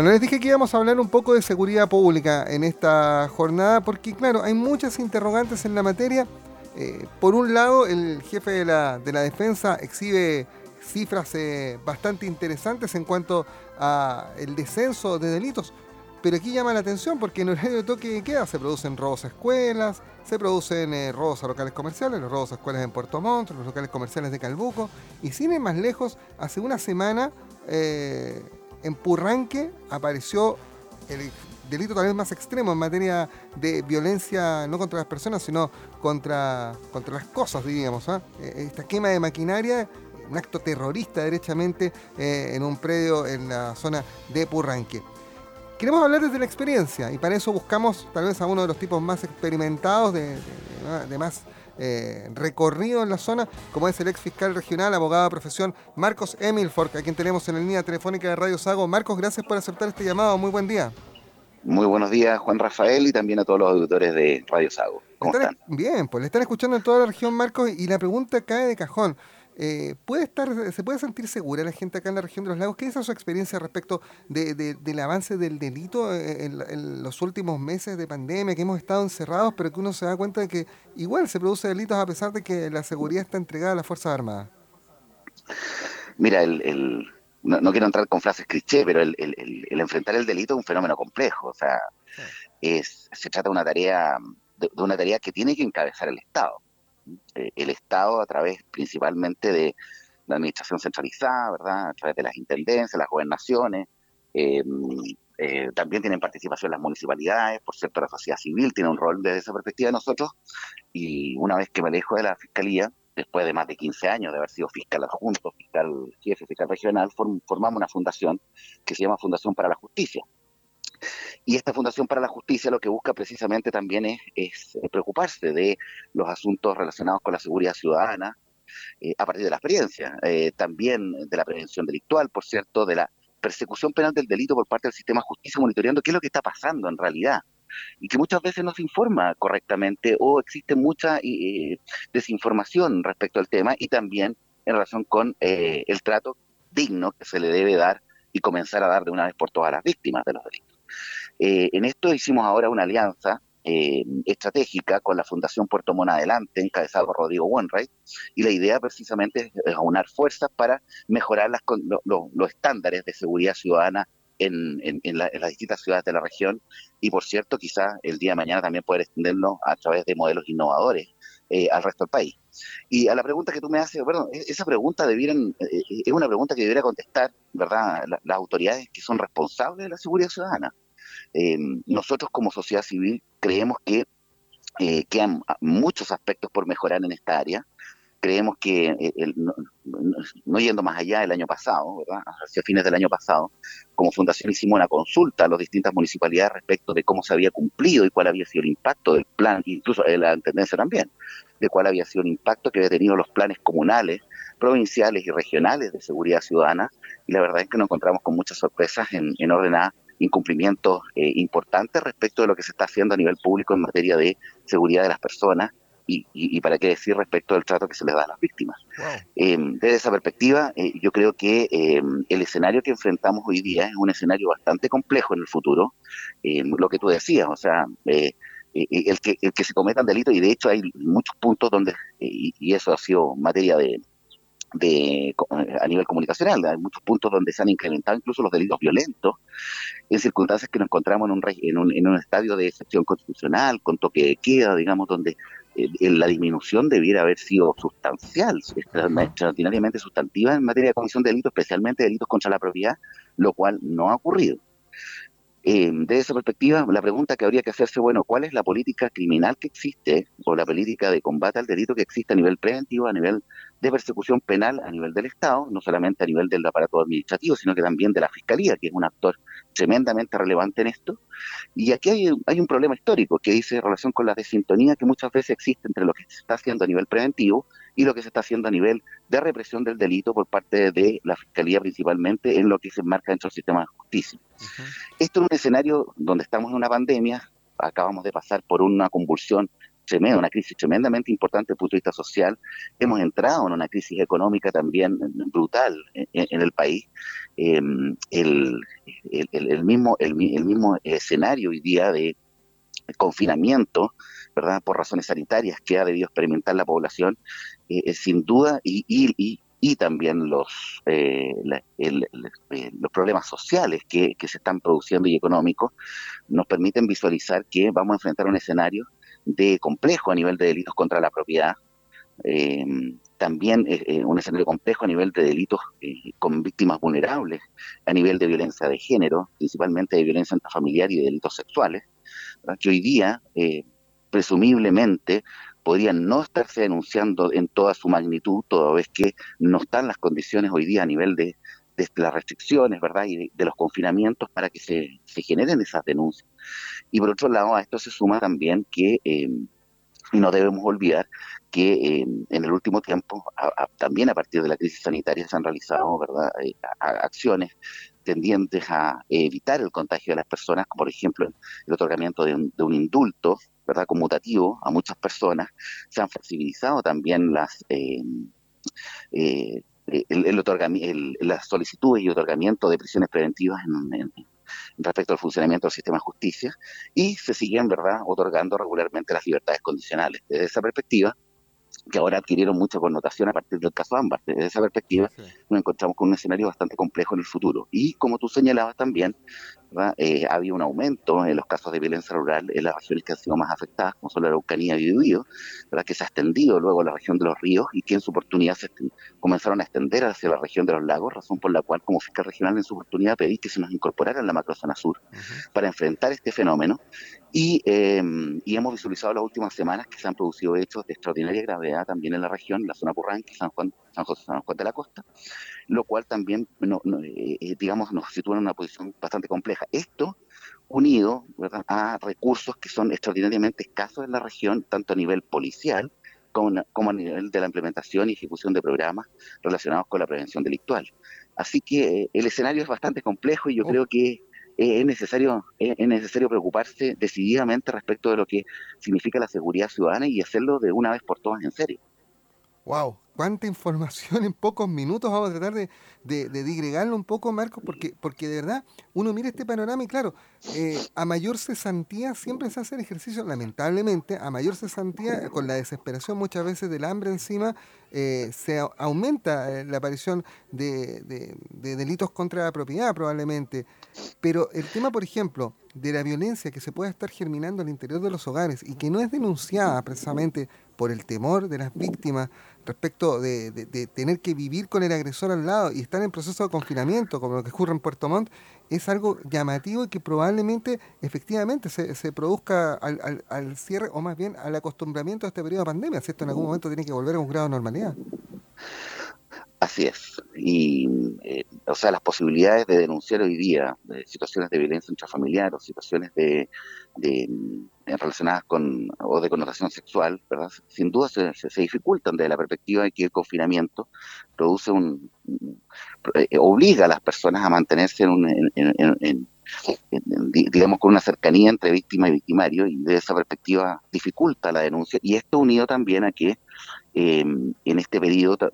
Bueno, les dije que íbamos a hablar un poco de seguridad pública en esta jornada porque, claro, hay muchas interrogantes en la materia. Eh, por un lado, el jefe de la, defensa exhibe cifras eh, bastante interesantes en cuanto a el descenso de delitos, pero aquí llama la atención porque en el horario de toque de queda se producen robos a escuelas, se producen eh, robos a locales comerciales, los robos a escuelas en Puerto Montt, los locales comerciales de Calbuco, y sin ir más lejos, hace una semana en Purranque apareció el delito tal vez más extremo en materia de violencia, no contra las personas, sino contra, contra las cosas, diríamos. ¿ah? Eh, esta quema de maquinaria, un acto terrorista derechamente eh, en un predio en la zona de Purranque. Queremos hablar desde la experiencia y para eso buscamos tal vez a uno de los tipos más experimentados, de, de más eh, recorrido en la zona, como es el ex fiscal regional, abogado de profesión Marcos Emilford, a quien tenemos en la línea telefónica de Radio Sago. Marcos, gracias por aceptar este llamado. Muy buen día. Muy buenos días, Juan Rafael, y también a todos los auditores de Radio Sago. ¿Cómo están? Bien, pues le están escuchando en toda la región, Marcos, y la pregunta cae de cajón. Eh, ¿puede estar, ¿Se puede sentir segura la gente acá en la región de los lagos? ¿Qué es su experiencia respecto del avance del delito en, los últimos meses de pandemia, que hemos estado encerrados, pero que uno se da cuenta de que igual se produce delitos a pesar de que la seguridad está entregada a las Fuerzas Armadas? Mira, el, no, quiero entrar con frases cliché, pero el, enfrentar el delito es un fenómeno complejo. O sea, es, se trata de una tarea de una tarea que tiene que encabezar el Estado. El Estado a través principalmente de la administración centralizada, ¿verdad? A través de las intendencias, las gobernaciones. Eh, eh, también tienen participación las municipalidades, por cierto, la sociedad civil tiene un rol desde esa perspectiva de nosotros. Y una vez que me alejo de la fiscalía, después de más de 15 años de haber sido fiscal adjunto, fiscal jefe, fiscal regional, formamos una fundación que se llama Fundación para la Justicia. Y esta Fundación para la Justicia lo que busca precisamente también es, preocuparse de los asuntos relacionados con la seguridad ciudadana, eh, a partir de la experiencia, eh, también de la prevención delictual, por cierto, de la persecución penal del delito por parte del sistema de justicia, monitoreando qué es lo que está pasando en realidad y que muchas veces no se informa correctamente o existe mucha eh, desinformación respecto al tema y también en relación con el trato digno que se le debe dar y comenzar a dar de una vez por todas a las víctimas de los delitos. Eh, en esto hicimos ahora una alianza eh, estratégica con la Fundación Puerto Montt Adelante, encabezado por Rodrigo Wainwright, y la idea precisamente es, aunar fuerzas para mejorar los estándares de seguridad ciudadana en, las distintas ciudades de la región y, por cierto, quizás el día de mañana también poder extenderlo a través de modelos innovadores eh, al resto del país. Y a la pregunta que tú me haces, bueno, e-, esa pregunta debieran, es una pregunta que debiera contestar, ¿verdad?, las autoridades que son responsables de la seguridad ciudadana. Eh, nosotros como sociedad civil creemos que eh, quedan muchos aspectos por mejorar en esta área. Creemos que, eh, no, yendo más allá del año pasado, ¿verdad? hacia fines del año pasado, como fundación hicimos una consulta a las distintas municipalidades respecto de cómo se había cumplido y cuál había sido el impacto del plan, incluso de la Intendencia también, de cuál había sido el impacto que había tenido los planes comunales, provinciales y regionales de seguridad ciudadana. Y la verdad es que nos encontramos con muchas sorpresas en, en orden a incumplimientos eh, importantes respecto de lo que se está haciendo a nivel público en materia de seguridad de las personas y, para qué decir respecto del trato que se les da a las víctimas. Eh, desde esa perspectiva, eh, yo creo que el escenario que enfrentamos hoy día es un escenario bastante complejo en el futuro, lo que tú decías, o sea, el, que, el que se cometan delitos, y de hecho hay muchos puntos donde, y eso ha sido materia de, de, a nivel comunicacional. Hay muchos puntos donde se han incrementado incluso los delitos violentos en circunstancias que nos encontramos en un, en un, en un estadio de excepción constitucional, con toque de queda, digamos, donde eh, la disminución debiera haber sido sustancial, extraordinariamente sustantiva en materia de comisión de delitos, especialmente delitos contra la propiedad, lo cual no ha ocurrido. Eh, desde esa perspectiva, la pregunta que habría que hacerse, bueno, ¿cuál es la política criminal que existe o la política de combate al delito que existe a nivel preventivo, a nivel de persecución penal, a nivel del Estado, no solamente a nivel del aparato administrativo, sino que también de la Fiscalía, que es un actor tremendamente relevante en esto? Y aquí hay, hay un problema histórico que dice relación con la desintonía que muchas veces existe entre lo que se está haciendo a nivel preventivo y lo que se está haciendo a nivel de represión del delito por parte de la Fiscalía principalmente en lo que se enmarca dentro del sistema de justicia. Esto es un escenario donde estamos en una pandemia, acabamos de pasar por una convulsión tremenda, una crisis tremendamente importante desde el punto de vista social. Hemos entrado en una crisis económica también brutal en, el país. Em, el, el, mismo, el, mismo escenario hoy día de confinamiento, ¿verdad? Por razones sanitarias que ha debido experimentar la población, eh, sin duda, y, y, y también los, eh, eh, los problemas sociales que, se están produciendo y económicos, nos permiten visualizar que vamos a enfrentar un escenario de complejo a nivel de delitos contra la propiedad, eh, también un escenario complejo a nivel de delitos con víctimas vulnerables, a nivel de violencia de género, principalmente de violencia intrafamiliar y de delitos sexuales, que hoy día presumiblemente podrían no estarse denunciando en toda su magnitud, toda vez que no están las condiciones hoy día a nivel de, las restricciones, ¿verdad? Y de, los confinamientos para que se, generen esas denuncias. Y por otro lado, a esto se suma también que, em, y no debemos olvidar, que em, en el último tiempo, también a partir de la crisis sanitaria, se han realizado, ¿verdad? Eh, acciones tendientes a evitar el contagio de las personas, como por ejemplo el otorgamiento de un indulto ¿verdad? conmutativo a muchas personas, se han flexibilizado también las, eh, eh, el, las solicitudes y otorgamiento de prisiones preventivas en, respecto al funcionamiento del sistema de justicia y se siguen ¿verdad? otorgando regularmente las libertades condicionales. Desde esa perspectiva, que ahora adquirieron mucha connotación a partir del caso Ámbar. Desde esa perspectiva nos encontramos con un escenario bastante complejo en el futuro. Y como tú señalabas también, eh, había un aumento en los casos de violencia rural en las regiones que han sido más afectadas, como son la Araucanía y Biobío, ¿verdad? que se ha extendido luego a la región de los ríos y que en su oportunidad se comenzaron a extender hacia la región de los lagos, razón por la cual como fiscal regional en su oportunidad pedí que se nos incorporara en la macrozona sur para enfrentar este fenómeno. Y, em, y, hemos visualizado las últimas semanas que se han producido hechos de extraordinaria gravedad también en la región, en la zona Purranque, San Juan, San José, San Juan de la Costa, lo cual también, eh, eh, digamos, nos sitúa en una posición bastante compleja. Esto unido a recursos que son extraordinariamente escasos en la región, tanto a nivel policial como, como, a nivel de la implementación y ejecución de programas relacionados con la prevención delictual. Así que eh, el escenario es bastante complejo y yo oh. creo que es necesario, es necesario preocuparse decididamente respecto de lo que significa la seguridad ciudadana y hacerlo de una vez por todas en serio. Wow, cuánta información en pocos minutos. Vamos a tratar de, de, digregarlo un poco, Marcos, porque, porque de verdad uno mira este panorama y claro, eh, a mayor cesantía siempre se hace el ejercicio, lamentablemente, a mayor cesantía, con la desesperación muchas veces del hambre encima, eh, se aumenta eh, la aparición de, de delitos contra la propiedad probablemente. Pero el tema, por ejemplo, de la violencia que se puede estar germinando al interior de los hogares y que no es denunciada precisamente por el temor de las víctimas respecto de, tener que vivir con el agresor al lado y estar en proceso de confinamiento, como lo que ocurre en Puerto Montt, es algo llamativo y que probablemente efectivamente se, produzca al, cierre o más bien al acostumbramiento a este periodo de pandemia, ¿cierto? En algún momento tiene que volver a un grado de normalidad. Así es. Y, eh, o sea, las posibilidades de denunciar hoy día de situaciones de violencia intrafamiliar o situaciones de, eh, relacionadas con o de connotación sexual, ¿verdad? Sin duda se, se, dificultan desde la perspectiva de que el confinamiento produce un, eh, obliga a las personas a mantenerse en, un, en, digamos con una cercanía entre víctima y victimario y de esa perspectiva dificulta la denuncia y esto unido también a que en este periodo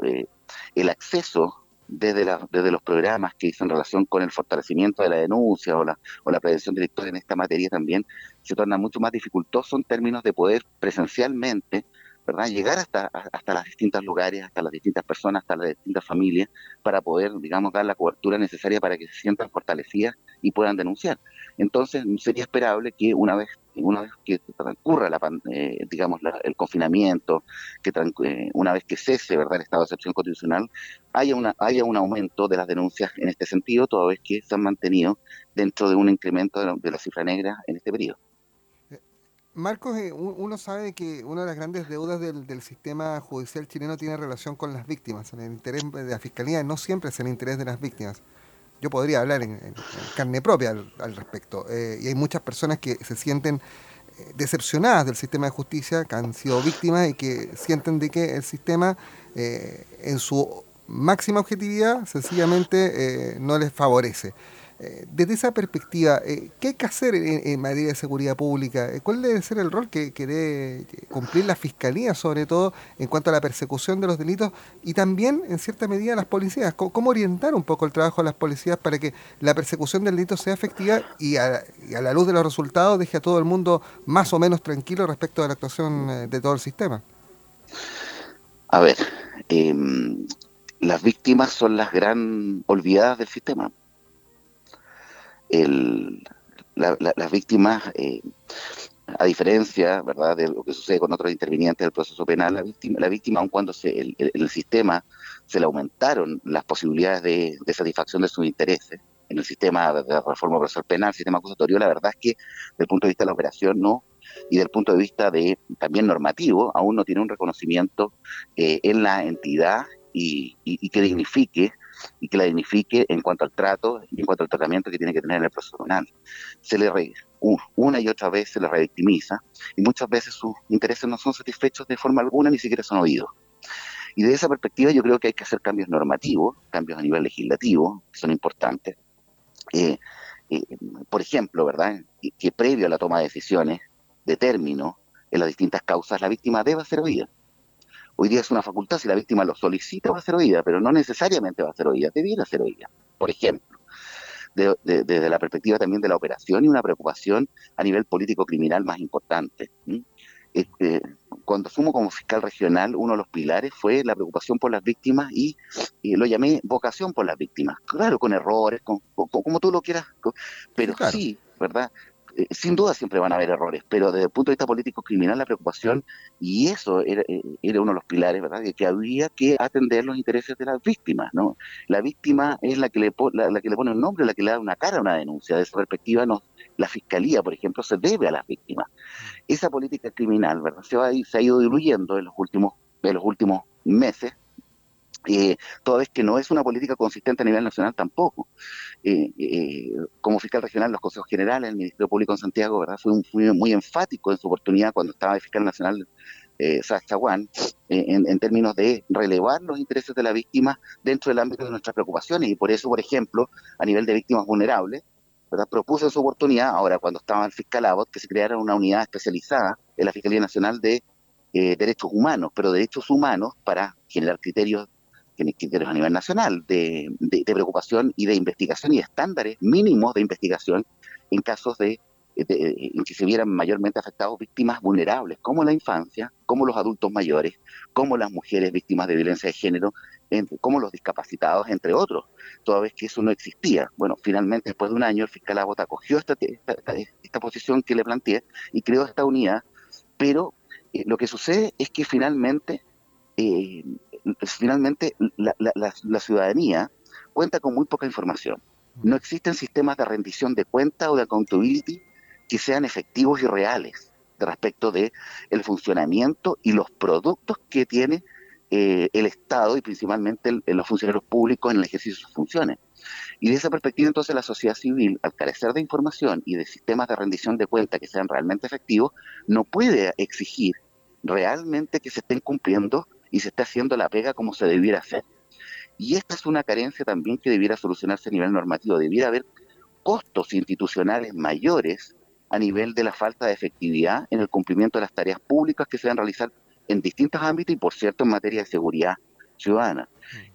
el acceso desde, la, desde los programas que hizo en relación con el fortalecimiento de la denuncia o la, o la prevención directora en esta materia también se torna mucho más dificultoso en términos de poder presencialmente ¿verdad? llegar hasta, hasta los distintos lugares, hasta las distintas personas, hasta las distintas familias, para poder, digamos, dar la cobertura necesaria para que se sientan fortalecidas y puedan denunciar. Entonces, sería esperable que una vez una vez que transcurra la, eh, digamos el confinamiento, que eh, una vez que cese verdad el estado de excepción constitucional, haya una haya un aumento de las denuncias en este sentido, toda vez que se han mantenido dentro de un incremento de la, cifra negra en este periodo. Eh, Marcos, uno sabe que una de las grandes deudas del, sistema judicial chileno tiene relación con las víctimas. El interés de la fiscalía no siempre es el interés de las víctimas yo podría hablar en, carne propia al, respecto. Eh, y hay muchas personas que se sienten eh, decepcionadas del sistema de justicia, que han sido víctimas y que sienten de que el sistema eh, en su máxima objetividad sencillamente no les favorece. Eh, desde esa perspectiva, eh, ¿qué hay que hacer en, materia de seguridad pública? Eh, ¿Cuál debe ser el rol que, debe cumplir la Fiscalía, sobre todo en cuanto a la persecución de los delitos y también, en cierta medida, las policías? ¿Cómo, orientar un poco el trabajo de las policías para que la persecución del delito sea efectiva y a, la luz de los resultados deje a todo el mundo más o menos tranquilo respecto de la actuación de todo el sistema? A ver, em, las víctimas son las gran olvidadas del sistema el, las víctimas, eh, a diferencia ¿verdad? de lo que sucede con otros intervinientes del proceso penal, la víctima, la víctima aun cuando se, el, sistema se le aumentaron las posibilidades de, satisfacción de sus intereses en el sistema de reforma procesal penal, sistema acusatorio, la verdad es que desde el punto de vista de la operación no, y del punto de vista de también normativo, aún no tiene un reconocimiento eh, en la entidad y, que dignifique y que la dignifique en cuanto al trato y en cuanto al tratamiento que tiene que tener en el proceso penal. Se le re, una y otra vez se le revictimiza y muchas veces sus intereses no son satisfechos de forma alguna, ni siquiera son oídos. Y de esa perspectiva yo creo que hay que hacer cambios normativos, cambios a nivel legislativo, que son importantes. Eh, eh, por ejemplo, ¿verdad? Que, previo a la toma de decisiones de término en las distintas causas, la víctima deba ser oída. Hoy día es una facultad, si la víctima lo solicita va a ser oída, pero no necesariamente va a ser oída, debiera ser oída. Por ejemplo, desde la perspectiva también de la operación y una preocupación a nivel político-criminal más importante. Este, cuando asumo como fiscal regional, uno de los pilares fue la preocupación por las víctimas y, lo llamé vocación por las víctimas. Claro, con errores, como tú lo quieras, pero sí, ¿verdad? Sin duda siempre van a haber errores, pero desde el punto de vista político criminal la preocupación, y eso era, eh, uno de los pilares, ¿verdad?, de que había que atender los intereses de las víctimas, ¿no? La víctima es la que le, la, que le pone un nombre, la que le da una cara a una denuncia. De esa perspectiva, no, la fiscalía, por ejemplo, se debe a las víctimas. Esa política criminal, ¿verdad?, se, va, se ha ido diluyendo en los últimos, en los últimos meses, eh, toda vez que no es una política consistente a nivel nacional tampoco. Eh, eh, como fiscal regional, los consejos generales, el Ministerio Público en Santiago, ¿verdad? fue, muy enfático en su oportunidad cuando estaba de fiscal nacional eh, Sachaguán, en, en, términos de relevar los intereses de la víctima dentro del ámbito de nuestras preocupaciones. Y por eso, por ejemplo, a nivel de víctimas vulnerables, ¿verdad? propuso en su oportunidad, ahora cuando estaba el fiscal Abbott, que se creara una unidad especializada en la Fiscalía Nacional de Derechos Humanos, pero derechos humanos para generar criterios criterios a nivel nacional de, preocupación y de investigación y estándares mínimos de investigación en casos de, en que se vieran mayormente afectados víctimas vulnerables, como la infancia, como los adultos mayores, como las mujeres víctimas de violencia de género, como los discapacitados, entre otros, toda vez que eso no existía. Bueno, finalmente, después de un año, el fiscal Abota acogió esta, esta, posición que le planteé y creó esta unidad, pero eh, lo que sucede es que finalmente eh, finalmente la, ciudadanía cuenta con muy poca información. No existen sistemas de rendición de cuenta o de accountability que sean efectivos y reales respecto de el funcionamiento y los productos que tiene eh, el Estado y principalmente los funcionarios públicos en el ejercicio de sus funciones. Y de esa perspectiva, entonces, la sociedad civil, al carecer de información y de sistemas de rendición de cuenta que sean realmente efectivos, no puede exigir realmente que se estén cumpliendo y se está haciendo la pega como se debiera hacer. Y esta es una carencia también que debiera solucionarse a nivel normativo. Debiera haber costos institucionales mayores a nivel de la falta de efectividad en el cumplimiento de las tareas públicas que se deben realizar en distintos ámbitos y, por cierto, en materia de seguridad ciudadana.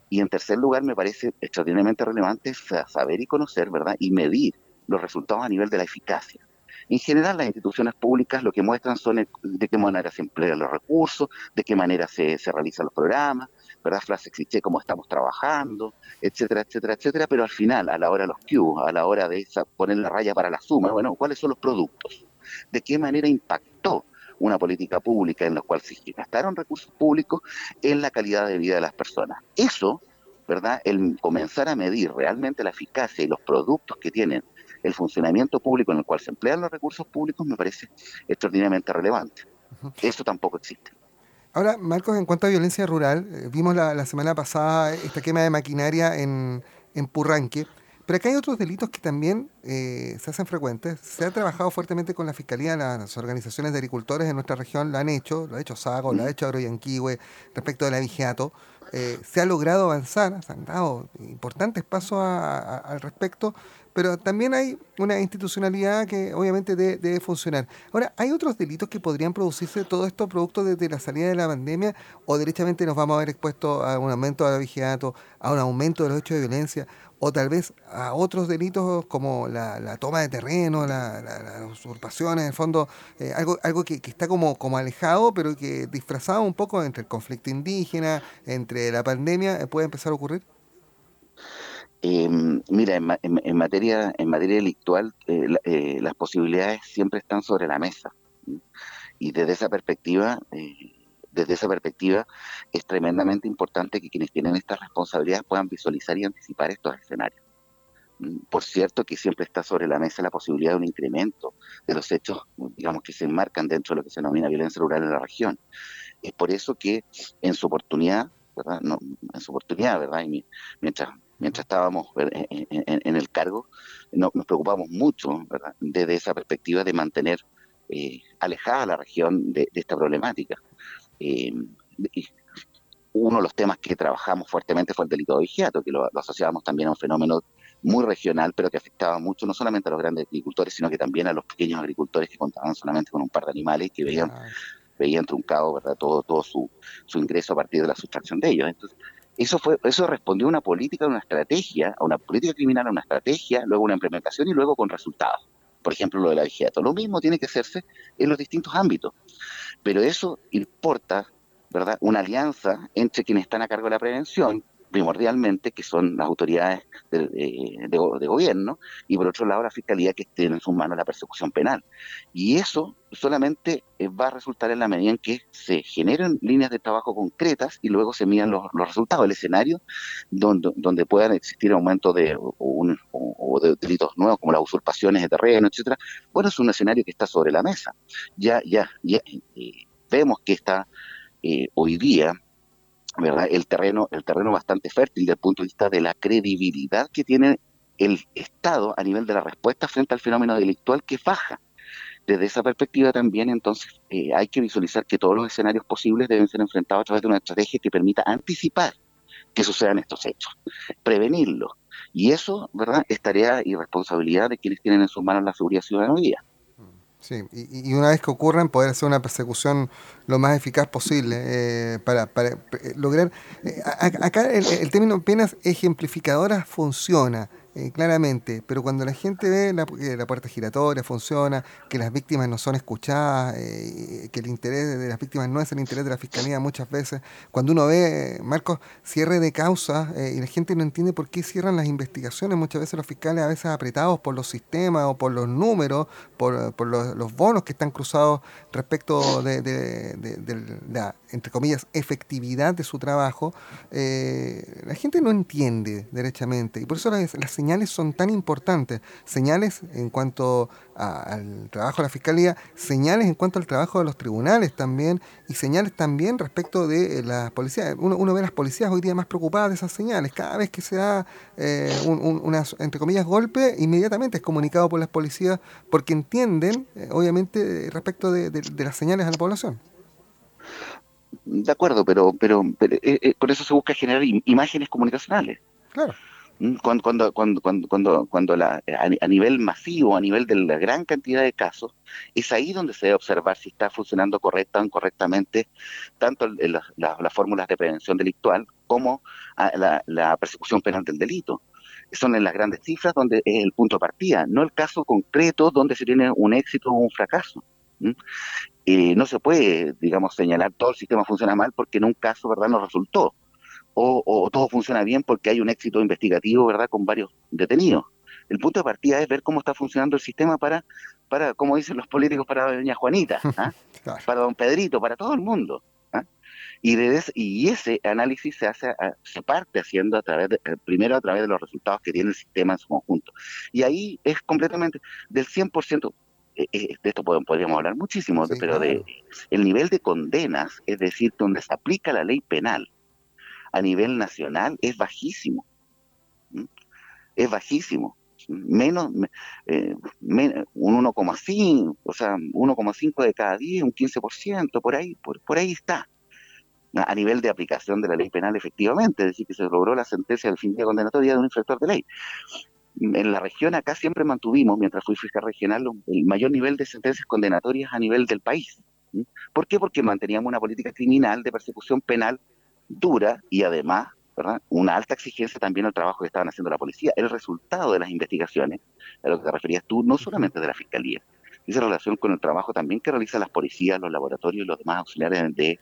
Y en tercer lugar, me parece extraordinariamente relevante saber y conocer, ¿verdad? Y medir los resultados a nivel de la eficacia. En general, las instituciones públicas lo que muestran son de qué manera se emplean los recursos, de qué manera se, realizan los programas, ¿verdad? Frases cliché, cómo estamos trabajando, etcétera, etcétera, etcétera, pero al final, a la hora de los Q, a la hora de poner la raya para la suma, bueno, ¿cuáles son los productos? ¿De qué manera impactó una política pública en la cual se gastaron recursos públicos en la calidad de vida de las personas? Eso, ¿verdad? El comenzar a medir realmente la eficacia y los productos que tienen el funcionamiento público en el cual se emplean los recursos públicos me parece extraordinariamente relevante. Eso tampoco existe. Ahora, Marcos, en cuanto a violencia rural, eh, vimos la, semana pasada esta quema de maquinaria en, en Purranque, pero acá hay otros delitos que también eh, se hacen frecuentes. Se ha trabajado fuertemente con la Fiscalía, las organizaciones de agricultores en nuestra región lo han hecho, lo ha hecho Sago, lo ha hecho Agroyanquihue, respecto del abigeato. eh, se ha logrado avanzar, se han dado importantes pasos al respecto, pero también hay una institucionalidad que obviamente debe, funcionar. Ahora, ¿hay otros delitos que podrían producirse todo esto producto de, la salida de la pandemia o derechamente nos vamos a ver expuestos a un aumento de la vigilato, a un aumento de los hechos de violencia o tal vez a otros delitos como la, toma de terreno, las usurpaciones, en el fondo, eh, algo, algo que, está como, como alejado, pero que disfrazado un poco entre el conflicto indígena, entre la pandemia, eh, puede empezar a ocurrir? Em, mira, en, materia en materia delictual, eh, las posibilidades siempre están sobre la mesa. Y desde esa perspectiva, desde esa perspectiva, es tremendamente importante que quienes tienen estas responsabilidades puedan visualizar y anticipar estos escenarios. Por cierto que siempre está sobre la mesa la posibilidad de un incremento de los hechos, digamos, que se enmarcan dentro de lo que se denomina violencia rural en la región. Es por eso que en su oportunidad, ¿verdad? No, en su oportunidad, ¿verdad? Y mientras, mientras estábamos en, el cargo, nos preocupamos mucho, ¿verdad? Desde esa perspectiva de mantener eh, alejada la región de, esta problemática. Eh, uno de los temas que trabajamos fuertemente fue el delito de vigiato, que lo, asociábamos también a un fenómeno muy regional, pero que afectaba mucho no solamente a los grandes agricultores, sino que también a los pequeños agricultores que contaban solamente con un par de animales y que veían, veían truncado ¿verdad? todo, todo su, su ingreso a partir de la sustracción de ellos. Entonces, eso fue, eso respondió a una política, a una estrategia, a una política criminal, a una estrategia, luego una implementación y luego con resultados. Por ejemplo, lo de la vigiato. Lo mismo tiene que hacerse en los distintos ámbitos. Pero eso importa, ¿verdad? Una alianza entre quienes están a cargo de la prevención, primordialmente, que son las autoridades de, gobierno, y por otro lado la fiscalía que tiene en sus manos la persecución penal. Y eso solamente eh, va a resultar en la medida en que se generen líneas de trabajo concretas y luego se midan los, resultados, el escenario donde, donde puedan existir aumentos de, o, de delitos nuevos como las usurpaciones de terreno, etcétera. Bueno, es un escenario que está sobre la mesa. Ya, ya, ya eh, vemos que está eh, hoy día ¿verdad? El terreno, el terreno bastante fértil desde el punto de vista de la credibilidad que tiene el Estado a nivel de la respuesta frente al fenómeno delictual que faja. Desde esa perspectiva también, entonces, eh, hay que visualizar que todos los escenarios posibles deben ser enfrentados a través de una estrategia que permita anticipar que sucedan estos hechos, prevenirlos. Y eso, ¿verdad?, es tarea y responsabilidad de quienes tienen en sus manos la seguridad ciudadana. Sí, y, una vez que ocurran, poder hacer una persecución lo más eficaz posible eh, para, eh, lograr... Eh, acá el, el, término penas ejemplificadoras funciona. Eh, claramente, pero cuando la gente ve la, que la puerta giratoria funciona, que las víctimas no son escuchadas, eh, que el interés de las víctimas no es el interés de la fiscalía muchas veces, cuando uno ve, Marcos, cierre de causas eh, y la gente no entiende por qué cierran las investigaciones, muchas veces los fiscales a veces apretados por los sistemas o por los números, por, los, bonos que están cruzados respecto de, de, la, entre comillas, efectividad de su trabajo, la gente no entiende derechamente y por eso las, las señales son tan importantes. Señales en cuanto al trabajo de la Fiscalía, señales en cuanto al trabajo de los tribunales también, y señales también respecto de eh, las policías. Uno, uno ve las policías hoy día más preocupadas de esas señales. Cada vez que se da eh, un, entre comillas, golpe, inmediatamente es comunicado por las policías porque entienden, eh, obviamente, respecto de, las señales a la población. De acuerdo, pero, pero, con eso se busca generar imágenes comunicacionales. Claro. Cuando, cuando, cuando, cuando, cuando la, a, nivel masivo, a nivel de la gran cantidad de casos, es ahí donde se debe observar si está funcionando correcta o incorrectamente tanto las fórmulas de prevención delictual como la, la persecución penal del delito son en las grandes cifras donde es el punto de partida, no el caso concreto donde se tiene un éxito o un fracaso. y no se puede, digamos, señalar todo el sistema funciona mal porque en un caso, ¿verdad?, no resultó o, todo funciona bien porque hay un éxito investigativo, ¿verdad?, con varios detenidos. El punto de partida es ver cómo está funcionando el sistema para, para como dicen los políticos, para doña Juanita, ¿ah? para don Pedrito, para todo el mundo. ¿ah? Y, y ese análisis se hace, se parte haciendo a través de, eh, primero a través de los resultados que tiene el sistema en su conjunto. Y ahí es completamente del 100%, eh, eh, de esto podríamos hablar muchísimo, pero de el nivel de condenas, es decir, donde se aplica la ley penal, a nivel nacional es bajísimo. Es bajísimo. Menos, eh, un 1,5, o sea, 1,5 de cada 10, un 15%, por ahí, por, por ahí está. a nivel de aplicación de la ley penal efectivamente, es decir, que se logró la sentencia del fin de condenatoria de un infractor de ley. En la región acá siempre mantuvimos, mientras fui fiscal regional, el mayor nivel de sentencias condenatorias a nivel del país. ¿Por qué? Porque manteníamos una política criminal de persecución penal dura y además una alta exigencia también al trabajo que estaban haciendo la policía. El resultado de las investigaciones, a lo que te referías tú, no solamente de la Fiscalía, dice relación con el trabajo también que realizan las policías, los laboratorios y los demás auxiliares de,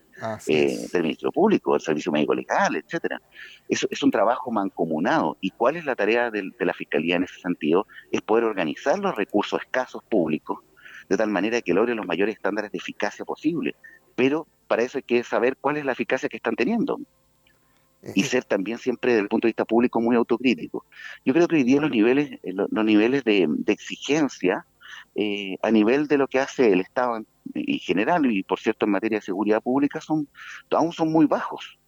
eh, del Ministerio Público, el Servicio Médico Legal, etcétera. Eso es un trabajo mancomunado. ¿Y cuál es la tarea de, de la Fiscalía en ese sentido? Es poder organizar los recursos escasos públicos de tal manera que logren los mayores estándares de eficacia posible. Pero para eso hay que saber cuál es la eficacia que están teniendo y ser también siempre desde el punto de vista público muy autocrítico. Yo creo que hoy día los niveles, eh, los, niveles de, exigencia eh, a nivel de lo que hace el Estado en, general y por cierto en materia de seguridad pública son aún son muy bajos.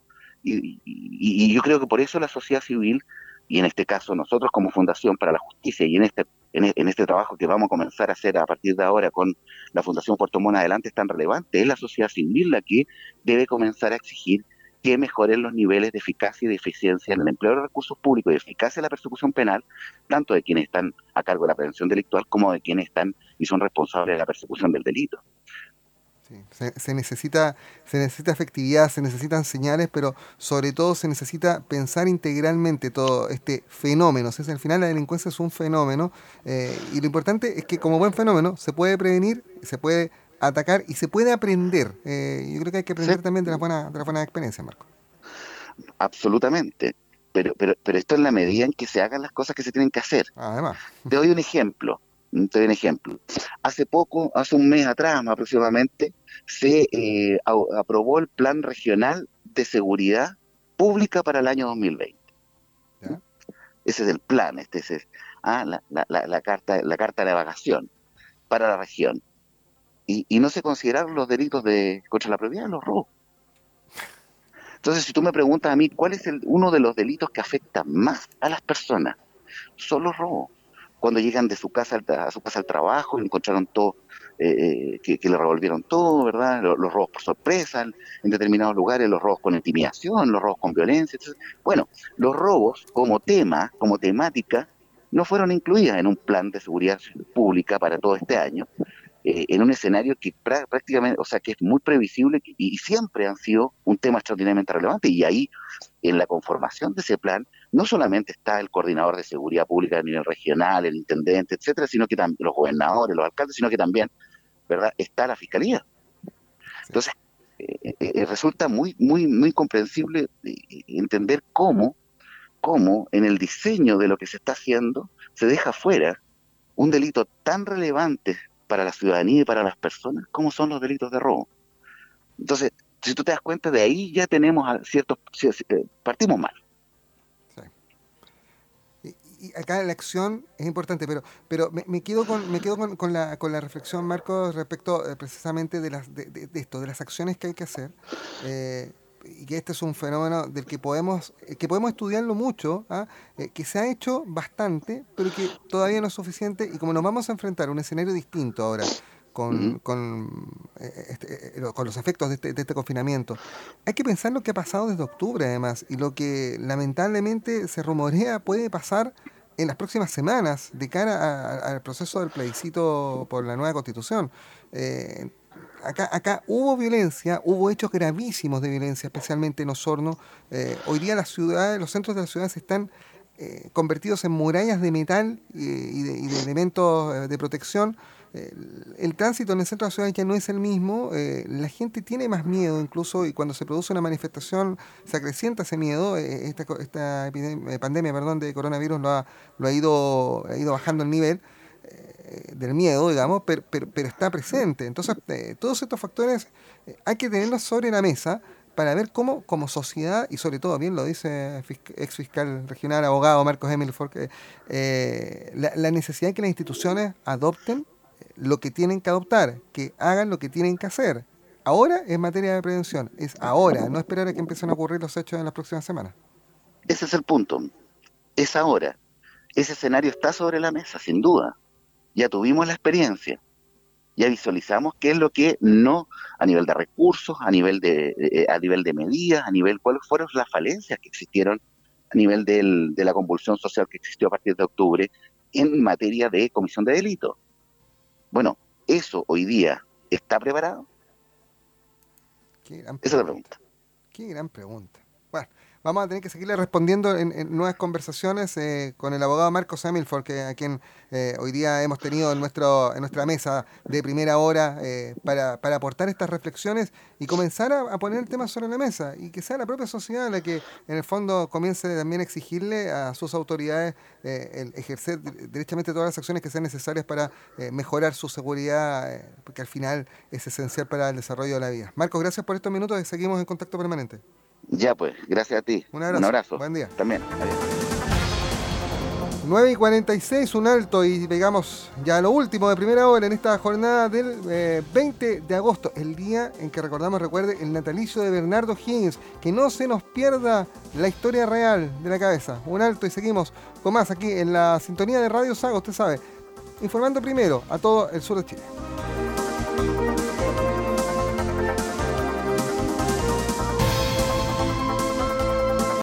Y, yo creo que por eso la sociedad civil y en este caso nosotros como Fundación para la Justicia y en este en, este trabajo que vamos a comenzar a hacer a partir de ahora con la Fundación Puerto Montt adelante es tan relevante, es la sociedad civil la que debe comenzar a exigir que mejoren los niveles de eficacia y de eficiencia en el empleo de recursos públicos y eficacia en la persecución penal, tanto de quienes están a cargo de la prevención delictual como de quienes están y son responsables de la persecución del delito. Se, necesita, se necesita efectividad, se necesitan señales, pero sobre todo se necesita pensar integralmente todo este fenómeno. O sea, al final la delincuencia es un fenómeno eh, y lo importante es que como buen fenómeno se puede prevenir, se puede atacar y se puede aprender. Eh, yo creo que hay que aprender también de las buenas de la buena experiencias, Marco. Absolutamente. Pero, pero, pero esto en la medida en que se hagan las cosas que se tienen que hacer. Además. Te doy un ejemplo. Te doy un ejemplo. Hace poco, hace un mes atrás aproximadamente, se eh, aprobó el Plan Regional de Seguridad Pública para el año 2020. Ese es el plan, este es ah, la, la, la, la, carta, la carta de navegación para la región y, no se consideraron los delitos de contra la propiedad, los robos. Entonces, si tú me preguntas a mí, ¿cuál es el, uno de los delitos que afecta más a las personas? Son los robos. Cuando llegan de su casa a su casa al trabajo y encontraron todo, eh, eh, que, le revolvieron todo, ¿verdad? Los, robos por sorpresa en, determinados lugares, los robos con intimidación, los robos con violencia. bueno, los robos como tema, como temática, no fueron incluidas en un plan de seguridad pública para todo este año, eh, en un escenario que prácticamente, o sea, que es muy previsible y, siempre han sido un tema extraordinariamente relevante. Y ahí, en la conformación de ese plan, no solamente está el coordinador de seguridad pública a nivel regional, el intendente, etcétera, sino que también los gobernadores, los alcaldes, sino que también, ¿verdad?, está la fiscalía. Entonces, eh, eh, resulta muy, muy, muy comprensible entender cómo, cómo en el diseño de lo que se está haciendo se deja fuera un delito tan relevante para la ciudadanía y para las personas, como son los delitos de robo. Entonces, si tú te das cuenta, de ahí ya tenemos ciertos, eh, partimos mal. Y, acá la acción es importante, pero pero me, quedo con me quedo con, la, con la reflexión, Marco, respecto eh, precisamente de, las, de, esto, de las acciones que hay que hacer. Eh, y que este es un fenómeno del que podemos, eh, que podemos estudiarlo mucho, ¿ah? eh, que se ha hecho bastante, pero que todavía no es suficiente. Y como nos vamos a enfrentar a un escenario distinto ahora, con, con, eh, este, con los efectos de este, de este, confinamiento. Hay que pensar lo que ha pasado desde octubre, además, y lo que lamentablemente se rumorea puede pasar en las próximas semanas de cara al proceso del plebiscito por la nueva constitución acá, acá hubo violencia, hubo hechos gravísimos de violencia, especialmente en Osorno. Eh, hoy día las ciudades, los centros de las ciudades están eh, convertidos en murallas de metal eh, y, de, elementos de protección. El tránsito en el centro de la ciudad ya no es el mismo, la gente tiene más miedo incluso y cuando se produce una manifestación se acrecienta ese miedo, esta, esta pandemia perdón, de coronavirus lo ha, lo ha, ido, ha ido bajando el nivel. Eh, del miedo, digamos, pero, pero, está presente. Entonces, eh, todos estos factores eh, hay que tenerlos sobre la mesa para ver cómo, como sociedad, y sobre todo, bien lo dice ex fiscal regional, abogado Marcos Emil la, la, necesidad de que las instituciones adopten lo que tienen que adoptar, que hagan lo que tienen que hacer. Ahora es materia de prevención, es ahora, no esperar a que empiecen a ocurrir los hechos en las próximas semanas. Ese es el punto, es ahora. Ese escenario está sobre la mesa, sin duda ya tuvimos la experiencia. ya visualizamos qué es lo que no, a nivel de recursos, a nivel de, eh, a nivel de medidas, a nivel cuáles fueron las falencias que existieron a nivel del, de la convulsión social que existió a partir de octubre en materia de comisión de delitos. Bueno, ¿eso hoy día está preparado? Esa es la pregunta. Qué gran pregunta. Bueno, vamos a tener que seguirle respondiendo en, nuevas conversaciones eh, con el abogado Marcos Hamilford, que, a quien eh, hoy día hemos tenido en, nuestro, en nuestra mesa de primera hora eh, para, aportar estas reflexiones y comenzar a, poner el tema sobre la mesa y que sea la propia sociedad la que en el fondo comience también a exigirle a sus autoridades el ejercer derechamente todas las acciones que sean necesarias para mejorar su seguridad, porque al final es esencial para el desarrollo de la vida. Marcos, gracias por estos minutos y seguimos en contacto permanente. Ya pues, gracias a ti. Un abrazo. Buen día. También. Adiós. 9 y 46, un alto y digamos ya lo último de primera hora en esta jornada del 20 eh, de agosto, el día en que recordamos, recuerde, el natalicio de Bernardo Higgins. Que no se nos pierda la historia real de la cabeza. Un alto y seguimos con más aquí en la sintonía de Radio Saga, usted sabe, informando primero a todo el sur de Chile.